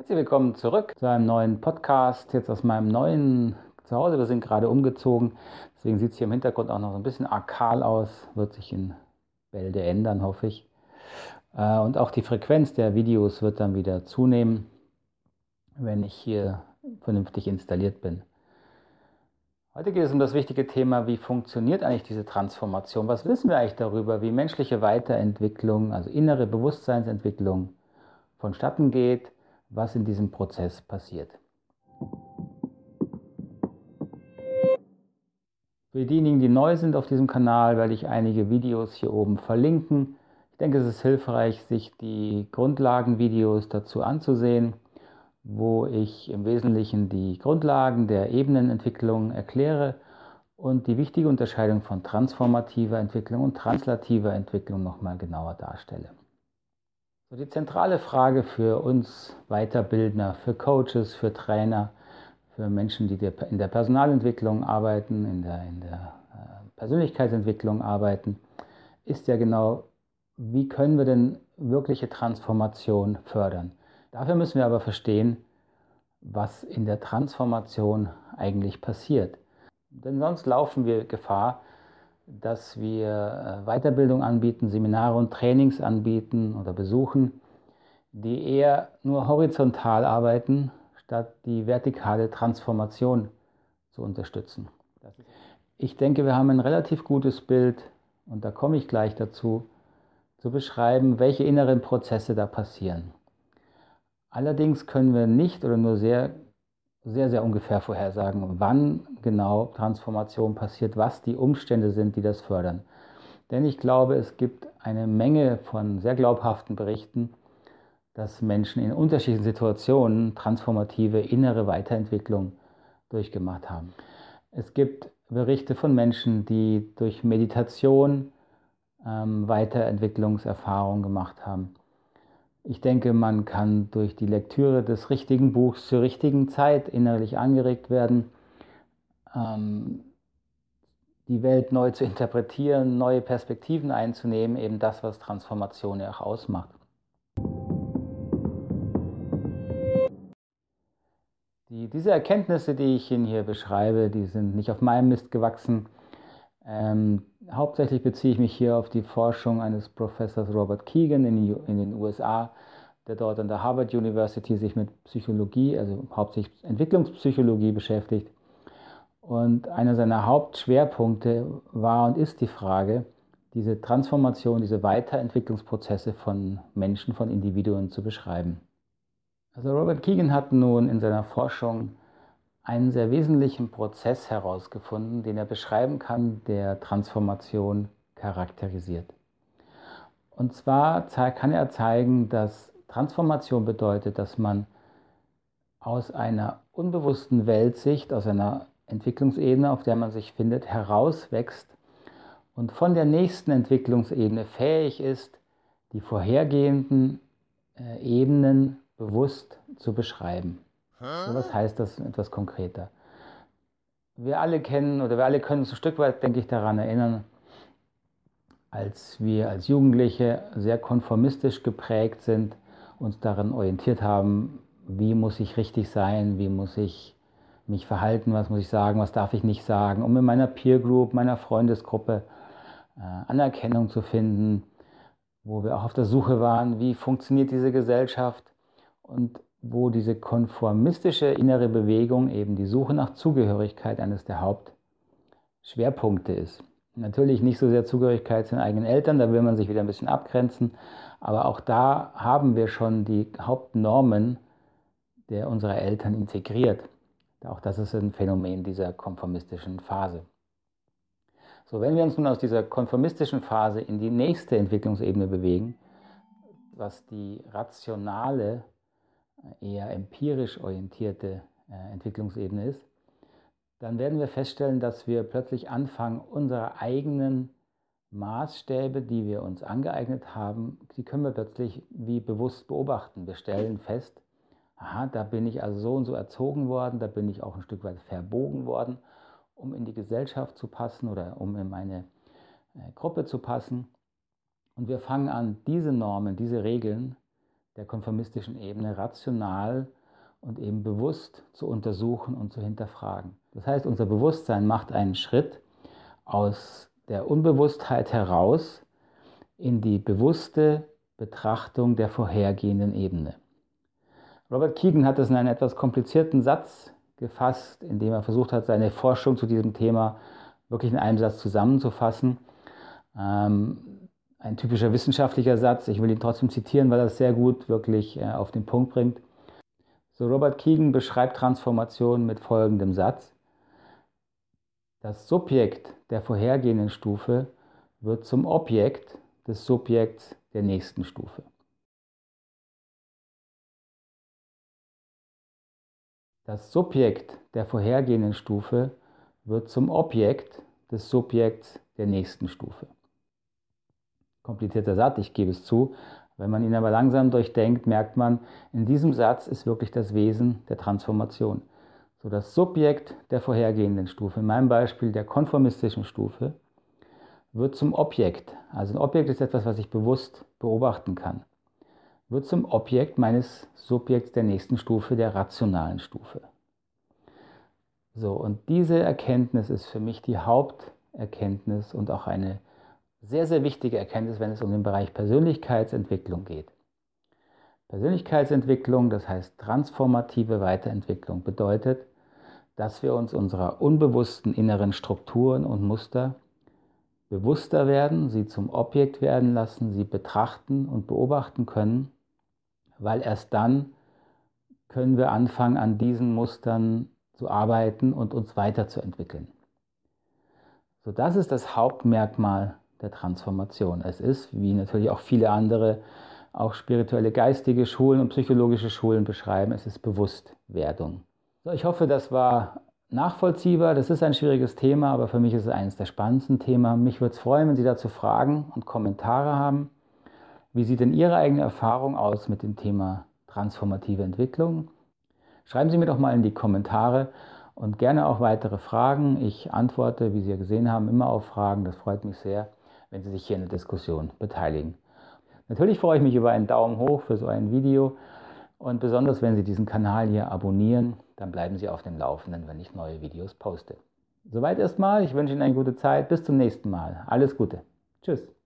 Herzlich willkommen zurück zu einem neuen Podcast, jetzt aus meinem neuen Zuhause. Wir sind gerade umgezogen, deswegen sieht es hier im Hintergrund auch noch so ein bisschen arkal aus, wird sich in Bälde ändern, hoffe ich. Äh, und auch die Frequenz der Videos wird dann wieder zunehmen, wenn ich hier vernünftig installiert bin. Heute geht es um das wichtige Thema, wie funktioniert eigentlich diese Transformation? Was wissen wir eigentlich darüber, wie menschliche Weiterentwicklung, also innere Bewusstseinsentwicklung vonstatten geht? Was in diesem Prozess passiert. Für diejenigen, die neu sind auf diesem Kanal, werde ich einige Videos hier oben verlinken. Ich denke, es ist hilfreich, sich die Grundlagenvideos dazu anzusehen, wo ich im Wesentlichen die Grundlagen der Ebenenentwicklung erkläre und die wichtige Unterscheidung von transformativer Entwicklung und translativer Entwicklung nochmal genauer darstelle. So die zentrale Frage für uns Weiterbildner, für Coaches, für Trainer, für Menschen, die in der Personalentwicklung arbeiten, in der, in der äh, Persönlichkeitsentwicklung arbeiten, ist ja genau, wie können wir denn wirkliche Transformation fördern? Dafür müssen wir aber verstehen, was in der Transformation eigentlich passiert. Denn sonst laufen wir Gefahr, dass wir äh, Weiterbildung anbieten, Seminare und Trainings anbieten oder besuchen, die eher nur horizontal arbeiten, statt die vertikale Transformation zu unterstützen. Ich denke, wir haben ein relativ gutes Bild, und da komme ich gleich dazu, zu beschreiben, welche inneren Prozesse da passieren. Allerdings können wir nicht oder nur sehr sehr, sehr ungefähr vorhersagen, wann genau Transformation passiert, was die Umstände sind, die das fördern. Denn ich glaube, es gibt eine Menge von sehr glaubhaften Berichten, dass Menschen in unterschiedlichen Situationen transformative innere Weiterentwicklung durchgemacht haben. Es gibt Berichte von Menschen, die durch Meditation ähm, Weiterentwicklungserfahrungen gemacht haben. Ich denke, man kann durch die Lektüre des richtigen Buchs zur richtigen Zeit innerlich angeregt werden, ähm, die Welt neu zu interpretieren, neue Perspektiven einzunehmen, eben das, was Transformation ja auch ausmacht. Die, diese Erkenntnisse, die ich Ihnen hier beschreibe, die sind nicht auf meinem Mist gewachsen. Ähm, hauptsächlich beziehe ich mich hier auf die Forschung eines Professors Robert Keegan in, in, den USA, der dort an der Harvard University sich mit Psychologie, also hauptsächlich Entwicklungspsychologie beschäftigt. Und einer seiner Hauptschwerpunkte war und ist die Frage, diese Transformation, diese Weiterentwicklungsprozesse von Menschen, von Individuen zu beschreiben. Also Robert Keegan hat nun in seiner Forschung einen sehr wesentlichen Prozess herausgefunden, den er beschreiben kann, der Transformation charakterisiert. Und zwar kann er zeigen, dass Transformation bedeutet, dass man aus einer unbewussten Weltsicht, aus einer Entwicklungsebene, auf der man sich findet, herauswächst und von der nächsten Entwicklungsebene fähig ist, die vorhergehenden äh, Ebenen bewusst zu beschreiben. So, was heißt das etwas konkreter? Wir alle kennen oder wir alle können uns ein Stück weit, denke ich, daran erinnern, als wir als Jugendliche sehr konformistisch geprägt sind, uns daran orientiert haben, wie muss ich richtig sein, wie muss ich mich verhalten, was muss ich sagen, was darf ich nicht sagen, um in meiner Peer Group, meiner Freundesgruppe äh, Anerkennung zu finden, wo wir auch auf der Suche waren, wie funktioniert diese Gesellschaft und wo diese konformistische innere Bewegung, eben die Suche nach Zugehörigkeit, eines der Hauptschwerpunkte ist. Natürlich nicht so sehr Zugehörigkeit zu den eigenen Eltern, da will man sich wieder ein bisschen abgrenzen, aber auch da haben wir schon die Hauptnormen der unserer Eltern integriert. Auch das ist ein Phänomen dieser konformistischen Phase. So, wenn wir uns nun aus dieser konformistischen Phase in die nächste Entwicklungsebene bewegen, was die rationale eher empirisch orientierte äh, Entwicklungsebene ist, dann werden wir feststellen, dass wir plötzlich anfangen, unsere eigenen Maßstäbe, die wir uns angeeignet haben, die können wir plötzlich wie bewusst beobachten. Wir stellen fest, aha, da bin ich also so und so erzogen worden, da bin ich auch ein Stück weit verbogen worden, um in die Gesellschaft zu passen oder um in meine äh, Gruppe zu passen. Und wir fangen an, diese Normen, diese Regeln der konformistischen Ebene rational und eben bewusst zu untersuchen und zu hinterfragen. Das heißt, unser Bewusstsein macht einen Schritt aus der Unbewusstheit heraus in die bewusste Betrachtung der vorhergehenden Ebene. Robert Keegan hat das in einen etwas komplizierten Satz gefasst, indem er versucht hat, seine Forschung zu diesem Thema wirklich in einem Satz zusammenzufassen. Ähm, ein typischer wissenschaftlicher Satz, ich will ihn trotzdem zitieren, weil es sehr gut wirklich äh, auf den Punkt bringt. So Robert Keegan beschreibt Transformation mit folgendem Satz. Das Subjekt der vorhergehenden Stufe wird zum Objekt des Subjekts der nächsten Stufe. Das Subjekt der vorhergehenden Stufe wird zum Objekt des Subjekts der nächsten Stufe. Komplizierter Satz, ich gebe es zu. Wenn man ihn aber langsam durchdenkt, merkt man, in diesem Satz ist wirklich das Wesen der Transformation. So das Subjekt der vorhergehenden Stufe, in meinem Beispiel der konformistischen Stufe, wird zum Objekt. Also ein Objekt ist etwas, was ich bewusst beobachten kann wird zum Objekt meines Subjekts der nächsten Stufe, der rationalen Stufe. So, und diese Erkenntnis ist für mich die Haupterkenntnis und auch eine sehr, sehr wichtige Erkenntnis, wenn es um den Bereich Persönlichkeitsentwicklung geht. Persönlichkeitsentwicklung, das heißt transformative Weiterentwicklung, bedeutet, dass wir uns unserer unbewussten inneren Strukturen und Muster bewusster werden, sie zum Objekt werden lassen, sie betrachten und beobachten können weil erst dann können wir anfangen, an diesen Mustern zu arbeiten und uns weiterzuentwickeln. So, das ist das Hauptmerkmal der Transformation. Es ist, wie natürlich auch viele andere, auch spirituelle geistige Schulen und psychologische Schulen beschreiben, es ist Bewusstwerdung. So, ich hoffe, das war nachvollziehbar. Das ist ein schwieriges Thema, aber für mich ist es eines der spannendsten Themen. Mich würde es freuen, wenn Sie dazu Fragen und Kommentare haben. Wie sieht denn Ihre eigene Erfahrung aus mit dem Thema transformative Entwicklung? Schreiben Sie mir doch mal in die Kommentare und gerne auch weitere Fragen. Ich antworte, wie Sie ja gesehen haben, immer auf Fragen. Das freut mich sehr, wenn Sie sich hier in der Diskussion beteiligen. Natürlich freue ich mich über einen Daumen hoch für so ein Video und besonders, wenn Sie diesen Kanal hier abonnieren, dann bleiben Sie auf dem Laufenden, wenn ich neue Videos poste. Soweit erstmal. Ich wünsche Ihnen eine gute Zeit. Bis zum nächsten Mal. Alles Gute. Tschüss.